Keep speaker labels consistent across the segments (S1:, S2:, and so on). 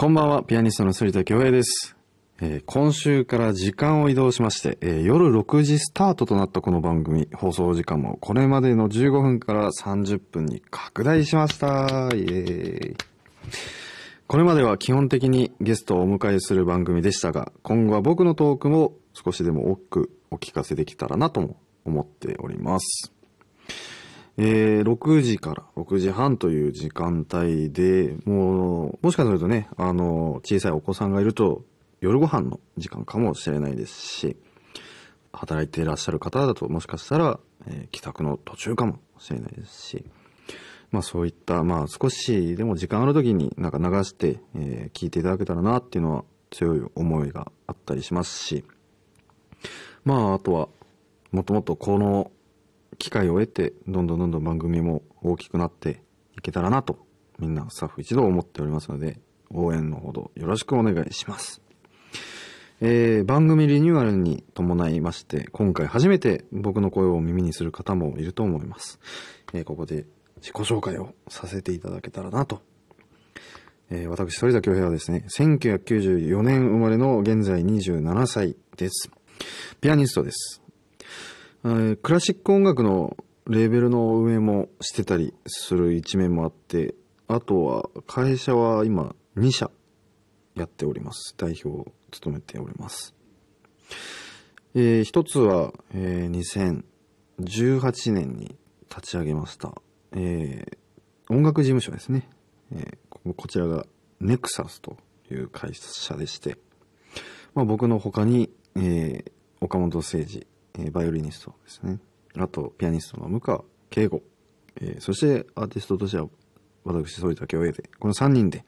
S1: こんばんは、ピアニストの反田恭平です。えー今週から時間を移動しまして、えー夜6時スタートとなったこの番組、放送時間もこれまでの15分から30分に拡大しました。イエーイ。これまでは基本的にゲストをお迎えする番組でしたが、今後は僕のトークも少しでも多くお聞かせできたらなとも思っております。えー6時から6時半という時間帯で、もう、もしかするとね、あの、小さいお子さんがいると、夜ご飯の時間かもしれないですし、働いていらっしゃる方だと、もしかしたら、えー帰宅の途中かもしれないですし、まあそういった、まあ少しでも時間ある時になんか流して、えー聞いていただけたらなっていうのは強い思いがあったりしますし、まああとは、もっともっとこの機会を得て、どんどんどんどん番組も大きくなっていけたらなと、みんなスタッフ一同思っておりますので、応援のほどよろしくお願いします。えー番組リニューアルに伴いまして、今回初めて僕の声を耳にする方もいると思います。えーここで自己紹介をさせていただけたらなと。えー私、反田恭平はですね、1994年生まれの現在27歳です。ピアニストです。えークラシック音楽のレーベルの運営もしてたりする一面もあって、あとは会社は今2社やっております。代表を務めております。えー一つは、えー2018年に立ち上げました、えー音楽事務所ですね。えーこちらがネクサスという会社でして、まあ、僕の他に、えー岡本誠二、えバイオリニストですね。あと、ピアニストの向川慶吾、えーそしてアーティストとしては私、反田恭平で、この3人で、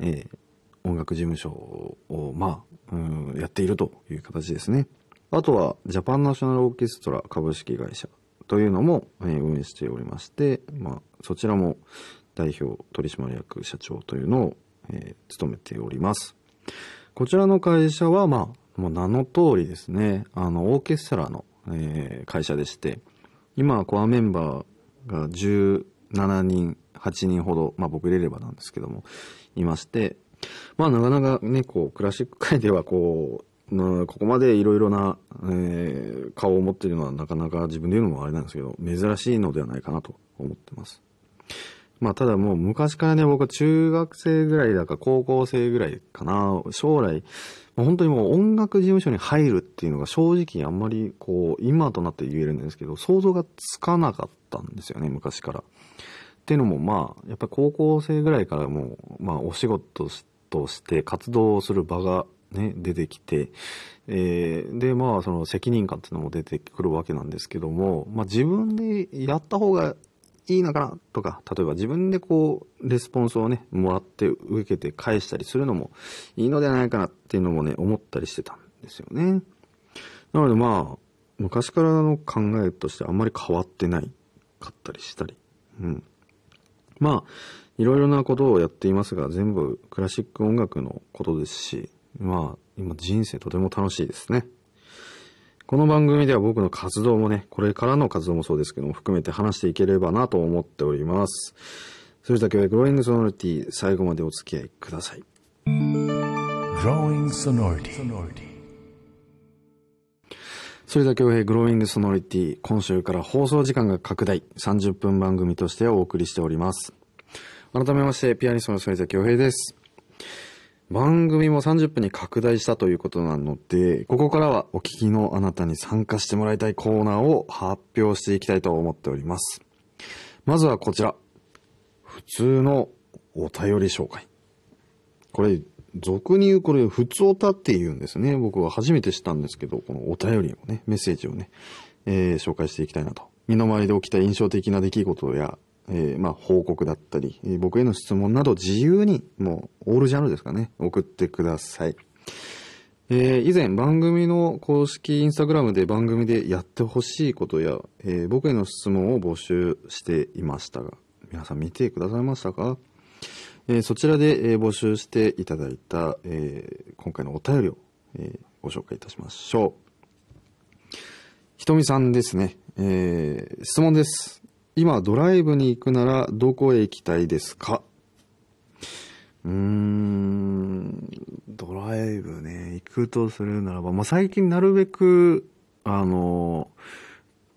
S1: えー音楽事務所を、まあ、うんやっているという形ですね。あとは、ジャパンナショナルオーケストラ株式会社というのも、えー運営しておりまして、まあ、そちらも代表取締役社長というのを、えー務めております。こちらの会社は、まあ、もう名の通りですね、あの、オーケストラの、えー会社でして、今はコアメンバーが17人、8人ほど、まあ僕入れればなんですけども、いまして、まあなかなかね、こう、クラシック界ではこう、ここまでいろいろな、えー顔を持っているのはなかなか自分で言うのもあれなんですけど、珍しいのではないかなと思ってます。まあただもう昔からね、僕は中学生ぐらいだか高校生ぐらいかな、将来、本当にもう音楽事務所に入るっていうのが正直あんまりこう、今となって言えるんですけど、想像がつかなかったんですよね、昔から。っていうのもまあ、やっぱり高校生ぐらいからもう、まあお仕事として活動する場がね、出てきて、えーで、まあその責任感っていうのも出てくるわけなんですけども、まあ自分でやった方がいいのかな？とか、例えば自分でこう、レスポンスをね、もらって受けて返したりするのもいいのではないかなっていうのもね、思ったりしてたんですよね。なのでまあ、昔からの考えとしてあんまり変わってないかったりしたり。うん。まあ、いろいろなことをやっていますが、全部クラシック音楽のことですし、まあ、今人生とても楽しいですね。この番組では僕の活動もね、これからの活動もそうですけども、含めて話していければなと思っております。それだけはグローイングソノリティ、最後までお付き合いください。
S2: Growing sonority.
S1: それだけをグローイングソノリティ、今週から放送時間が拡大、30分番組としてお送りしております。改めまして、ピアニストの反田恭平です。番組も30分に拡大したということなので、ここからはお聞きのあなたに参加してもらいたいコーナーを発表していきたいと思っております。まずはこちら。普通のお便り紹介。これ、俗に言うこれ、普通おたって言うんですね。僕は初めて知ったんですけど、このお便りをね、メッセージをね、えー紹介していきたいなと。身の回りで起きた印象的な出来事や、えーまあ、報告だったり、えー僕への質問など自由に、もう、オールジャンルですかね、送ってください。えー以前番組の公式インスタグラムで番組でやってほしいことや、え僕への質問を募集していましたが、皆さん見てくださいましたか？えそちらで、え募集していただいた、え今回のお便りを、えご紹介いたしましょう。ひとみさんですね。えー質問です。今ドライブに行くならどこへ行きたいですか？うーん、ドライブね、行くとするならば、まあ、最近なるべく、あの、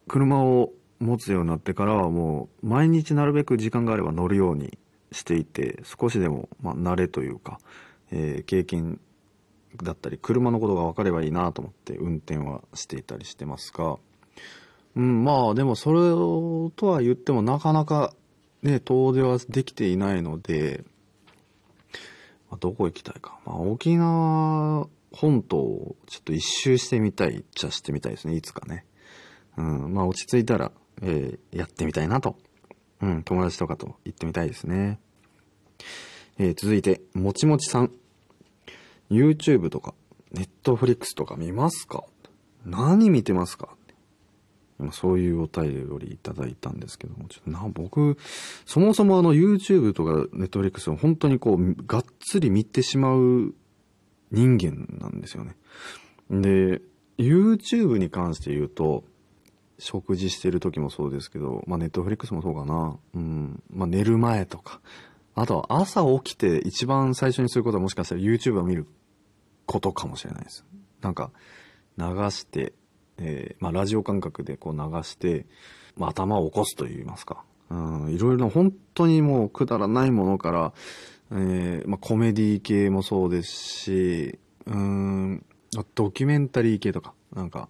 S1: 車を持つようになってからはもう、毎日なるべく時間があれば乗るようにしていて、少しでも、まあ、慣れというか、えー、経験だったり、車のことが分かればいいなと思って運転はしていたりしてますが、うん、まあでもそれとは言ってもなかなかね、遠出はできていないので、まあ、どこ行きたいか。まあ、沖縄本島をちょっと一周してみたいっちゃしてみたいですね、いつかね。うん、まあ落ち着いたら、えー、やってみたいなと。うん、友達とかと行ってみたいですね。えー、続いて、もちもちさん。YouTube とか、Netflix とか見ますか？何見てますか？そういうお便りいただいたんですけども、ちょっとな、僕、そもそもあの YouTube とか Netflix を本当にこう、がっつり見てしまう人間なんですよね。で、YouTube に関して言うと、食事してる時もそうですけど、まあ、ネットフリックスもそうかな。うん。まあ、寝る前とか。あとは朝起きて一番最初にすることはもしかしたら YouTube を見ることかもしれないです。なんか、流して、えー、まあ、ラジオ感覚でこう流して、まあ、頭を起こすと言いますか。うん、いろいろな本当にもうくだらないものから、えー、まあ、コメディ系もそうですし、うん、ドキュメンタリー系とか、なんか、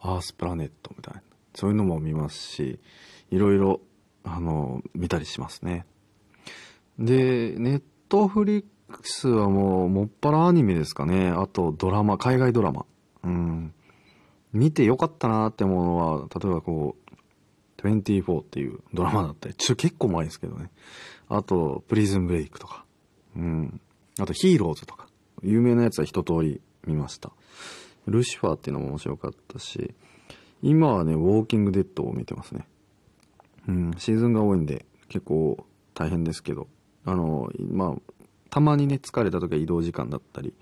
S1: アースプラネットみたいな、そういうのも見ますし、いろいろ、あの、見たりしますね。で、ネットフリックスはもう、もっぱらアニメですかね。あと、ドラマ、海外ドラマ。うん。見てよかったなって思うのは、例えばこう、24っていうドラマだったり、ちょ、結構前ですけどね。あと、プリズンブレイクとか。うん。あと、ヒーローズとか。有名なやつは一通り見ました。ルシファーっていうのも面白かったし、今はね、ウォーキングデッドを見てますね。うん、シーズンが多いんで、結構大変ですけど、あの、まあ、たまにね、疲れた時は移動時間だったり、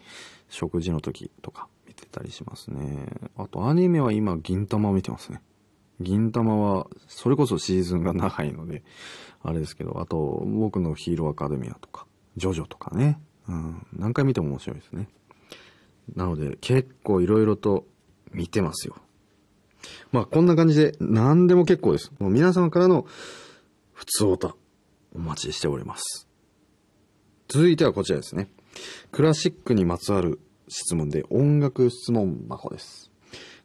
S1: 食事の時とかたりしますね。あとアニメは今、銀玉を見てますね。銀玉は、それこそシーズンが長いので、あれですけど、あと、僕のヒーローアカデミアとか、ジョジョとかね。うん、何回見ても面白いですね。なので、結構いろいろと見てますよ。まあ、こんな感じで、何でも結構です。もう皆様からの、普通おた、お待ちしております。続いてはこちらですね。クラシックにまつわる質問で音楽質問箱です。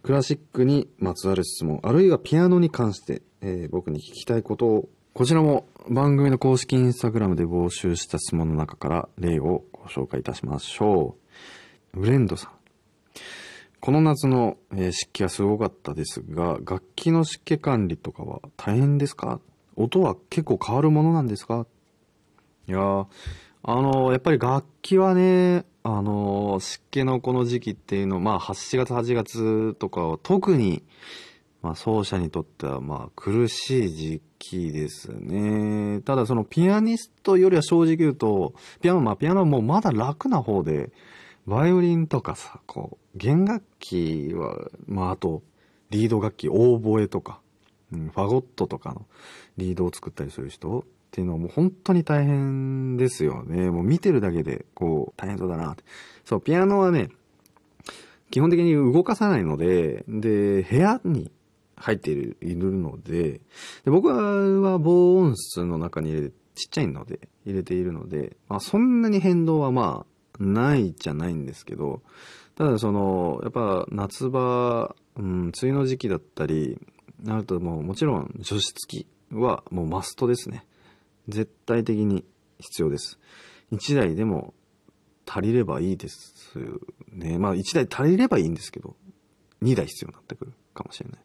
S1: クラシックにまつわる質問、あるいはピアノに関して、えー、僕に聞きたいことを、こちらも番組の公式インスタグラムで募集した質問の中から例をご紹介いたしましょう。ブレンドさん。この夏の、えー、湿気はすごかったですが、楽器の湿気管理とかは大変ですか？音は結構変わるものなんですか？いや、あの、やっぱり楽器はね、あの、湿気のこの時期っていうの、まあ、7月、8月とかは特に、まあ、奏者にとっては、まあ、苦しい時期ですね。ただ、そのピアニストよりは正直言うと、ピアノ、まあ、ピアノもまだ楽な方で、バイオリンとかさ、こう、弦楽器は、まあ、あと、リード楽器、オーボエとか、うん、ファゴットとかのリードを作ったりする人っていうのはもう本当に大変ですよね。もう見てるだけで、こう、大変そうだなって。そう、ピアノはね、基本的に動かさないので、で、部屋に入っている、いるので、で僕は防音室の中に入れて、ちっちゃいので、入れているので、まあそんなに変動はまあ、ないじゃないんですけど、ただその、やっぱ夏場、うん、梅雨の時期だったり、なるともうもちろん除湿機はもうマストですね。絶対的に必要です。1台でも足りればいいですね。まあ1台足りればいいんですけど、2台必要になってくるかもしれない。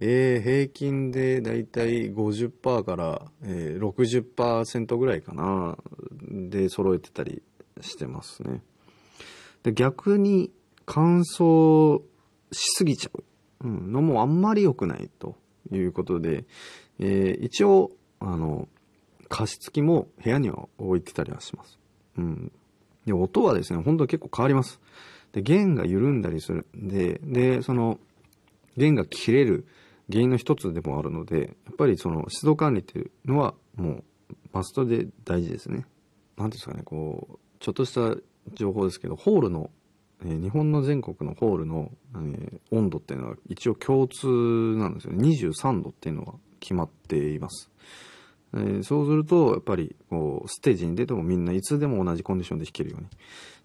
S1: えー、平均でだいたい50%から、えー、60%ぐらいかな、で揃えてたりしてますね。で、逆に乾燥しすぎちゃうのもあんまり良くないということで、えー、一応、あの、加湿器も部屋には置いてたりはします。うん。で、音はですね、本当は結構変わります。で、弦が緩んだりするんで、で、その、弦が切れる原因の一つでもあるので、やっぱりその湿度管理っていうのはもうマストで大事ですね。なんですかね、こう、ちょっとした情報ですけど、ホールのえー日本の全国のホールの、えー温度っていうのは一応共通なんですよね。23度っていうのは決まっています。えーそうすると、やっぱり、こう、ステージに出てもみんないつでも同じコンディションで弾けるように。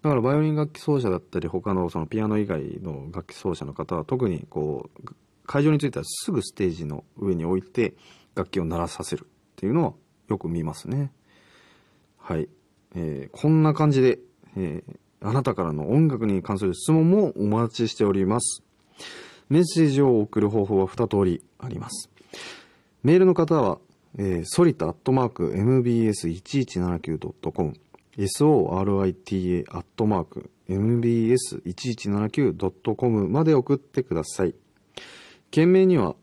S1: だから、バイオリン楽器奏者だったり、他のそのピアノ以外の楽器奏者の方は、特にこう、会場に着いたらすぐステージの上に置いて、楽器を鳴らさせるっていうのはよく見ますね。はい。えーこんな感じで、えーあなたからの音楽に関する質問もお待ちしております。メッセージを送る方法は2通りあります。メールの方は、えー、ソリタアットマーク mbs1179.com sorita アットマーク mbs1179.com まで送ってください。件名には、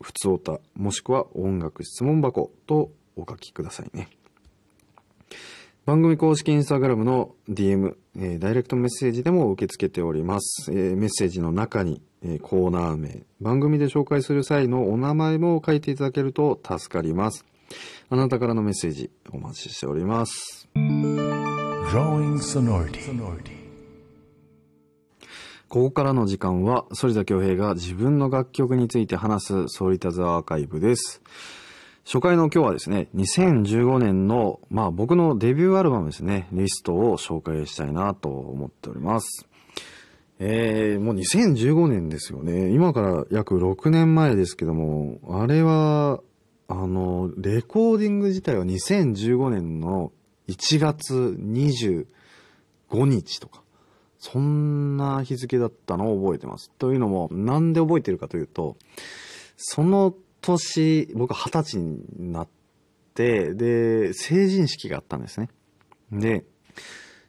S1: ふつおた、もしくは音楽質問箱とお書きくださいね。番組公式インスタグラムの DM、えーダイレクトメッセージでも受け付けております。えーメッセージの中に、えーコーナー名、番組で紹介する際のお名前も書いていただけると助かります。あなたからのメッセージお待ちしております。ここからの時間は、反田恭平が自分の楽曲について話す、ソリタズアーカイブです。初回の今日はですね、2015年の、まあ僕のデビューアルバムですね、リストを紹介したいなと思っております。えー、もう2015年ですよね。今から約6年前ですけども、あれは、あの、レコーディング自体は2015年の1月25日とか、そんな日付だったのを覚えてます。というのも、なんで覚えてるかというと、その年、僕二十歳になって、で、成人式があったんですね。で、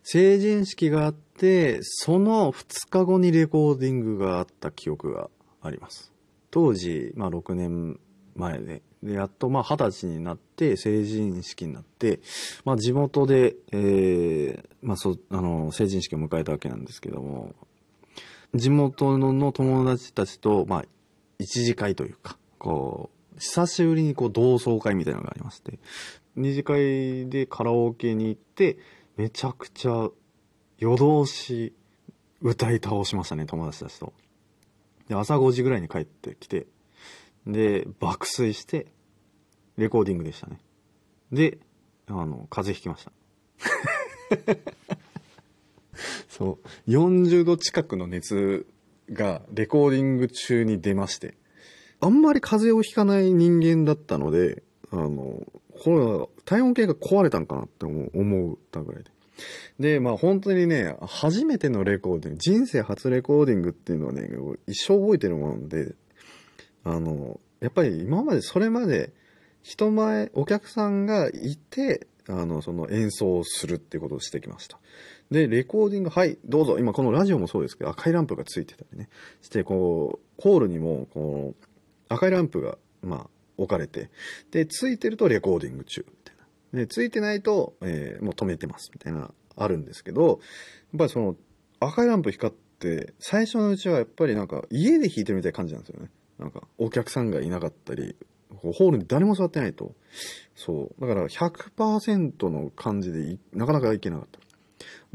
S1: 成人式があって、その2日後にレコーディングがあった記憶があります。当時、まあ6年前で、で、やっとまあ二十歳になって、成人式になって、まあ地元で、えー、まあそ、あの、成人式を迎えたわけなんですけども、地元の友達たちと、まあ、一次会というか、こう、久しぶりにこう同窓会みたいなのがありまして、二次会でカラオケに行って、めちゃくちゃ夜通し歌い倒しましたね、友達たちと。で、朝5時ぐらいに帰ってきて、で、爆睡して、レコーディングでしたね。で、あの、風邪ひきました。そう。40度近くの熱がレコーディング中に出まして、あんまり風邪をひかない人間だったので、あの、これは体温計が壊れたんかなって思う思ったぐらいで。で、まあ本当にね、初めてのレコーディング、人生初レコーディングっていうのはね、一生覚えてるもので、あの、やっぱり今までそれまで人前、お客さんがいて、あの、その演奏をするっていうことをしてきました。で、レコーディング、はい、どうぞ。今このラジオもそうですけど、赤いランプがついてたりね。して、こう、ホールにも、こう、赤いランプが、まあ、置かれて、で、ついてるとレコーディング中、みたいな。で、ついてないと、えーもう止めてます、みたいな、あるんですけど、やっぱりその、赤いランプ光って、最初のうちはやっぱりなんか、家で弾いてるみたいな感じなんですよね。なんか、お客さんがいなかったり、ホールに誰も座ってないと。そう。だから100%の感じでなかなかいけなかった。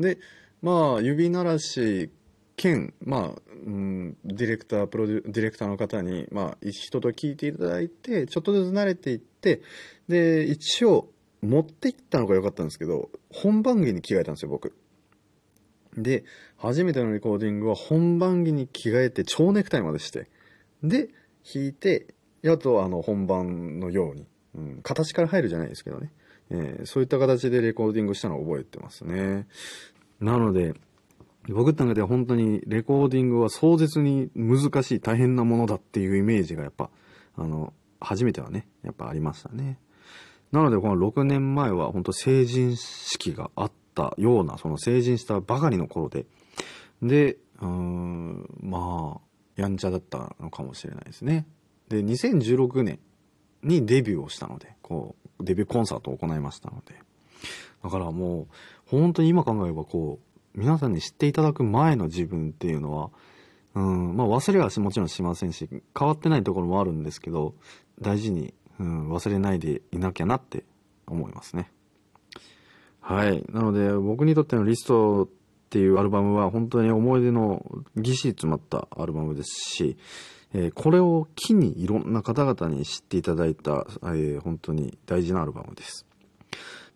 S1: で、まあ、指鳴らし兼、まあ、うん、ディレクター、プロデュ、ディレクターの方に、まあ、一と聞いていただいて、ちょっとずつ慣れていって、で、一応、持っていったのが良かったんですけど、本番着に着替えたんですよ、僕。で、初めてのレコーディングは本番着に着替えて蝶ネクタイまでして、で、弾いて、やっとあの本番のように、うん、形から入るじゃないですけどね、えーそういった形でレコーディングしたのを覚えてますね。なので、僕の中では本当にレコーディングは壮絶に難しい大変なものだっていうイメージがやっぱ、あの、初めてはね、やっぱありましたね。なのでこの6年前は本当成人式があったような、その成人したばかりの頃で、で、うーん、まあ、やんちゃだったのかもしれないですね。で、2016年にデビューをしたので、こう、デビューコンサートを行いましたので、だからもう、本当に今考えればこう、皆さんに知っていただく前の自分っていうのは、うん、まあ忘れはもちろんしませんし、変わってないところもあるんですけど、大事に、うん、忘れないでいなきゃなって思いますね。はい。なので、僕にとってのリストっていうアルバムは本当に思い出のぎっしり詰まったアルバムですし、えーこれを機にいろんな方々に知っていただいた、えー本当に大事なアルバムです。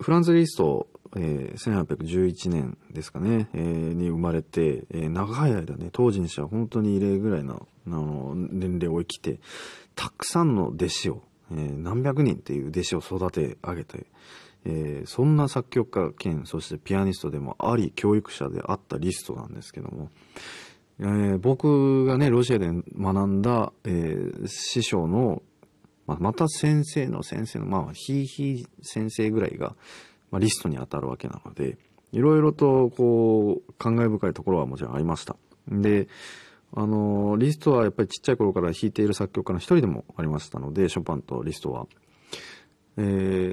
S1: フランツ・リスト、えー1811年ですかね、えーに生まれて、えー長い間ね、当時にしては本当に異例ぐらいのあの年齢を生きて、たくさんの弟子を、えー何百人っていう弟子を育て上げて、えーそんな作曲家兼、そしてピアニストでもあり、教育者であったリストなんですけども、えー僕がね、ロシアで学んだ、えー師匠の、まあ、また先生の先生の、まあ、ひいひい先生ぐらいが、まあ、リストに当たるわけなので、いろいろと、こう、感慨深いところはもちろんありました。で、あの、リストはやっぱりちっちゃい頃から弾いている作曲家の一人でもありましたので、ショパンとリストは。え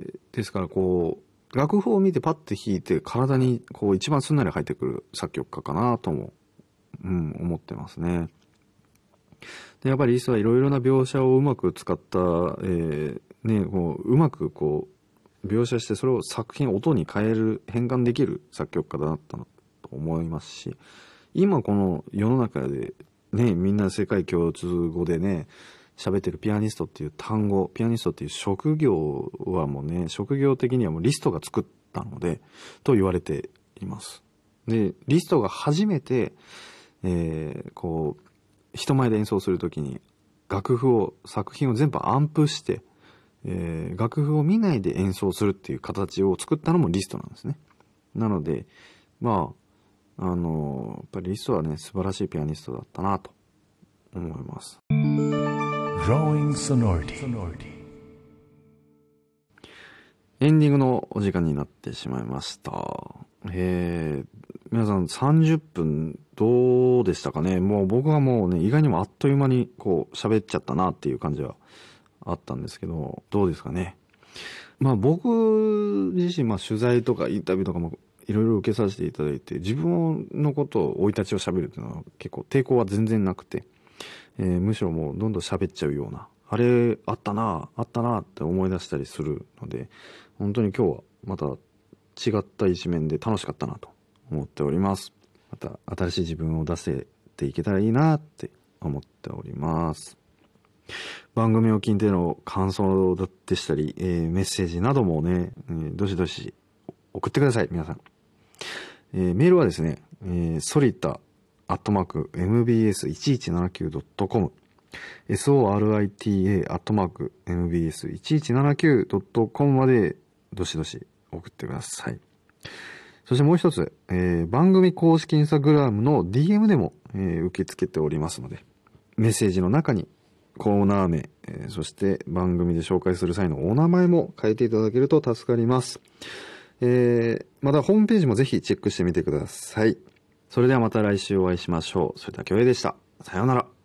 S1: ーですからこう、楽譜を見てパッて弾いて体にこう一番すんなり入ってくる作曲家かなとも、うん、思ってますね。で、やっぱりリストはいろいろな描写をうまく使った、えーね、こう、うまくこう、描写してそれを作品、音に変える、変換できる作曲家だったなと思いますし、今この世の中でね、みんな世界共通語でね、喋ってるピアニストっていう単語、ピアニストっていう職業はもうね、職業的にはもうリストが作ったので、と言われています。で、リストが初めて、えーこう、人前で演奏するときに楽譜を、作品を全部アンプして、えー楽譜を見ないで演奏するっていう形を作ったのもリストなんですね。なので、まあ、あのやっぱりリストはね、素晴らしいピアニストだったなと思います。エンディングのお時間になってしまいました。えー、皆さん30分どうでしたかね？もう僕はもうね、意外にもあっという間にこう喋っちゃったなっていう感じはあったんですけど、どうですかね？まあ僕自身、まあ取材とかインタビューとかもいろいろ受けさせていただいて、自分のことを生い立ちを喋るっていうのは結構抵抗は全然なくて、えーむしろもうどんどん喋っちゃうような、あれあったな、あったなって思い出したりするので、本当に今日はまた違った一面で楽しかったなと思っております。また新しい自分を出せていけたらいいなって思っております。番組を聞いての感想でしたり、えーメッセージなどもね、えーどしどし送ってください、皆さん。えーメールはですね、えー、ソリタアットマーク mbs1179.com sorita アットマーク mbs1179.com までどしどし送ってください。そしてもう一つ、えー番組公式インスタグラムの DM でも、えー受け付けておりますので、メッセージの中にコーナー名、えーそして番組で紹介する際のお名前も書いていただけると助かります。えーまたホームページもぜひチェックしてみてください。それではまた来週お会いしましょう。それでは、京平でした。さようなら。